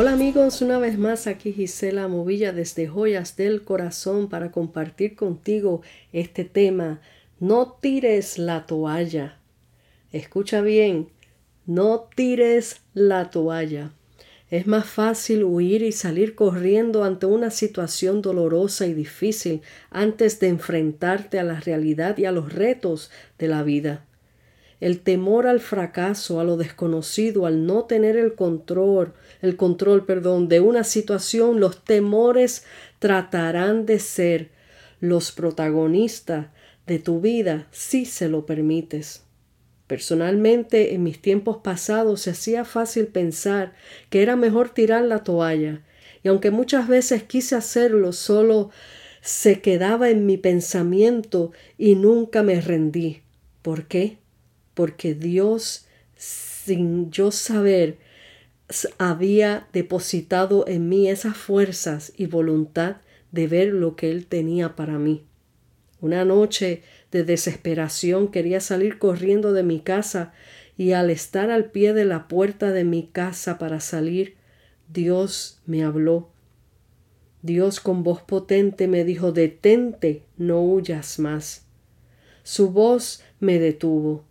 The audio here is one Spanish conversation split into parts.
amigos, una vez más aquí Gisela Movilla desde Joyas del Corazón para compartir contigo este tema. No tires la toalla. Escucha bien, no tires la toalla. Es más fácil huir y salir corriendo ante una situación dolorosa y difícil antes de enfrentarte a la realidad y a los retos de la vida. El temor al fracaso, a lo desconocido, al no tener el control, el control, perdón, de una situación, los temores tratarán de ser los protagonistas de tu vida si se lo permites. Personalmente, en mis tiempos pasados se hacía fácil pensar que era mejor tirar la toalla, y aunque muchas veces quise hacerlo, solo se quedaba en mi pensamiento y nunca me rendí. ¿Por qué? Porque Dios, sin yo saber, había depositado en mí esas fuerzas y voluntad de ver lo que Él tenía para mí. Una noche de desesperación quería salir corriendo de mi casa y al estar al pie de la puerta de mi casa para salir, Dios me habló. Dios con voz potente me dijo Detente, no huyas más. Su voz me detuvo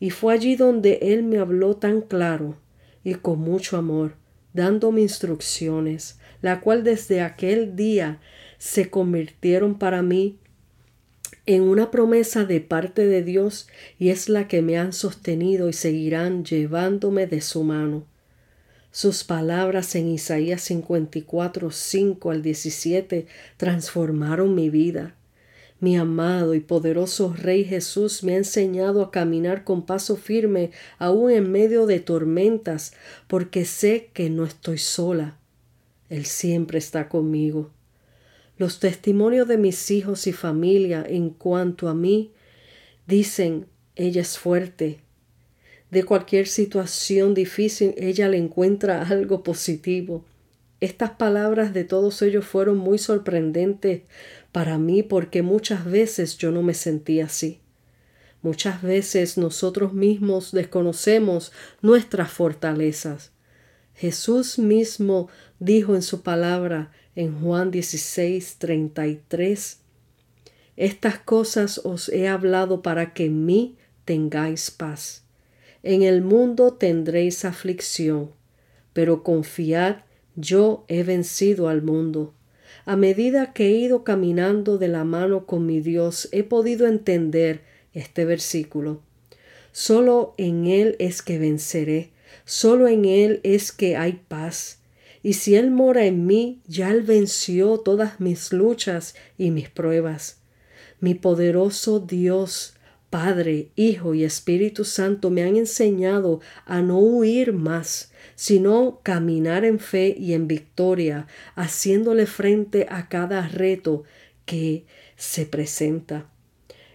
y fue allí donde Él me habló tan claro y con mucho amor, dándome instrucciones, la cual desde aquel día se convirtieron para mí en una promesa de parte de Dios y es la que me han sostenido y seguirán llevándome de su mano. Sus palabras en Isaías 54, 5 al 17 transformaron mi vida. Mi amado y poderoso Rey Jesús me ha enseñado a caminar con paso firme aún en medio de tormentas, porque sé que no estoy sola. Él siempre está conmigo. Los testimonios de mis hijos y familia en cuanto a mí dicen, ella es fuerte. De cualquier situación difícil, ella le encuentra algo positivo. Estas palabras de todos ellos fueron muy sorprendentes para mí porque muchas veces yo no me sentía así. Muchas veces nosotros mismos desconocemos nuestras fortalezas. Jesús mismo dijo en su palabra en Juan 16, 33, Estas cosas os he hablado para que en mí tengáis paz. En el mundo tendréis aflicción, pero confiad, yo he vencido al mundo. A medida que he ido caminando de la mano con mi Dios, he podido entender este versículo. Solo en Él es que venceré, solo en Él es que hay paz. Y si Él mora en mí, ya Él venció todas mis luchas y mis pruebas. Mi poderoso Dios, Padre, Hijo y Espíritu Santo me han enseñado a no huir más, sino caminar en fe y en victoria, haciéndole frente a cada reto que se presenta.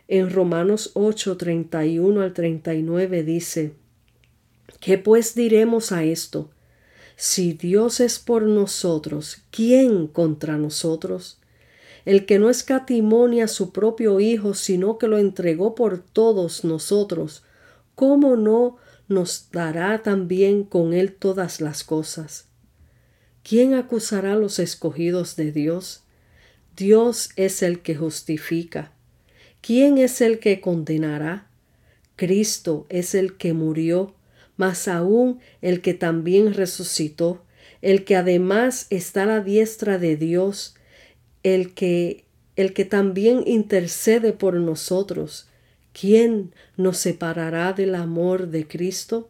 En Romanos 8, 31 al 39 dice, ¿Qué pues diremos a esto? Si Dios es por nosotros, ¿quién contra nosotros? El que no escatimonia a su propio Hijo, sino que lo entregó por todos nosotros, ¿cómo no nos dará también con él todas las cosas. ¿Quién acusará a los escogidos de Dios? Dios es el que justifica. ¿Quién es el que condenará? Cristo es el que murió, mas aún el que también resucitó, el que además está a la diestra de Dios, el que el que también intercede por nosotros, ¿Quién nos separará del amor de Cristo?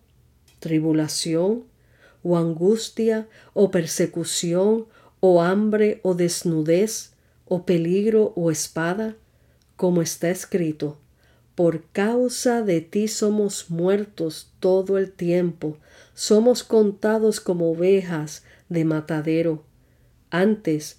¿Tribulación? ¿O angustia? ¿O persecución? ¿O hambre? ¿O desnudez? ¿O peligro? ¿O espada? Como está escrito, por causa de ti somos muertos todo el tiempo, somos contados como ovejas de matadero. Antes,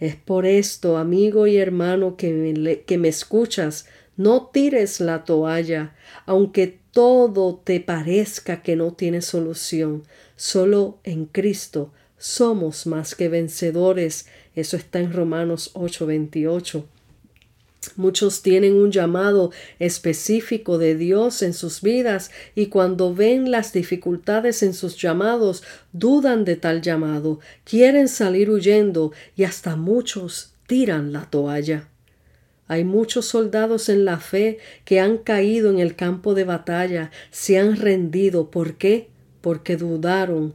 Es por esto, amigo y hermano que me, que me escuchas, no tires la toalla, aunque todo te parezca que no tiene solución. Solo en Cristo somos más que vencedores. Eso está en Romanos 8:28. Muchos tienen un llamado específico de Dios en sus vidas y cuando ven las dificultades en sus llamados, dudan de tal llamado, quieren salir huyendo y hasta muchos tiran la toalla. Hay muchos soldados en la fe que han caído en el campo de batalla, se han rendido. ¿Por qué? Porque dudaron,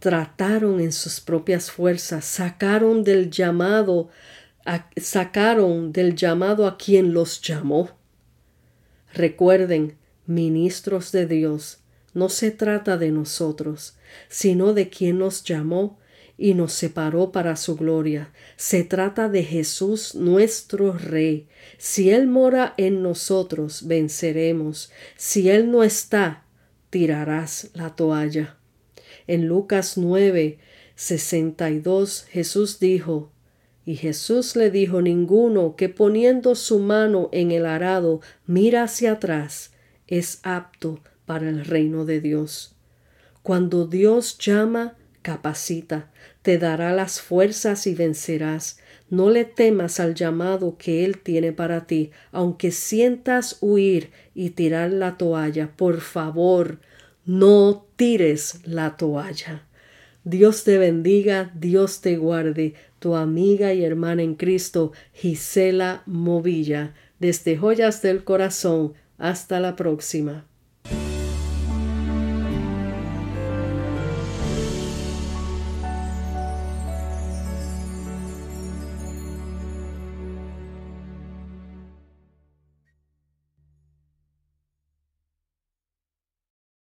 trataron en sus propias fuerzas, sacaron del llamado sacaron del llamado a quien los llamó. Recuerden, ministros de Dios, no se trata de nosotros, sino de quien nos llamó y nos separó para su gloria. Se trata de Jesús nuestro Rey. Si Él mora en nosotros, venceremos. Si Él no está, tirarás la toalla. En Lucas 9, 62, Jesús dijo, y Jesús le dijo ninguno que poniendo su mano en el arado mira hacia atrás es apto para el reino de Dios. Cuando Dios llama, capacita, te dará las fuerzas y vencerás. No le temas al llamado que Él tiene para ti, aunque sientas huir y tirar la toalla. Por favor, no tires la toalla. Dios te bendiga, Dios te guarde tu amiga y hermana en Cristo, Gisela Movilla, desde Joyas del Corazón. Hasta la próxima.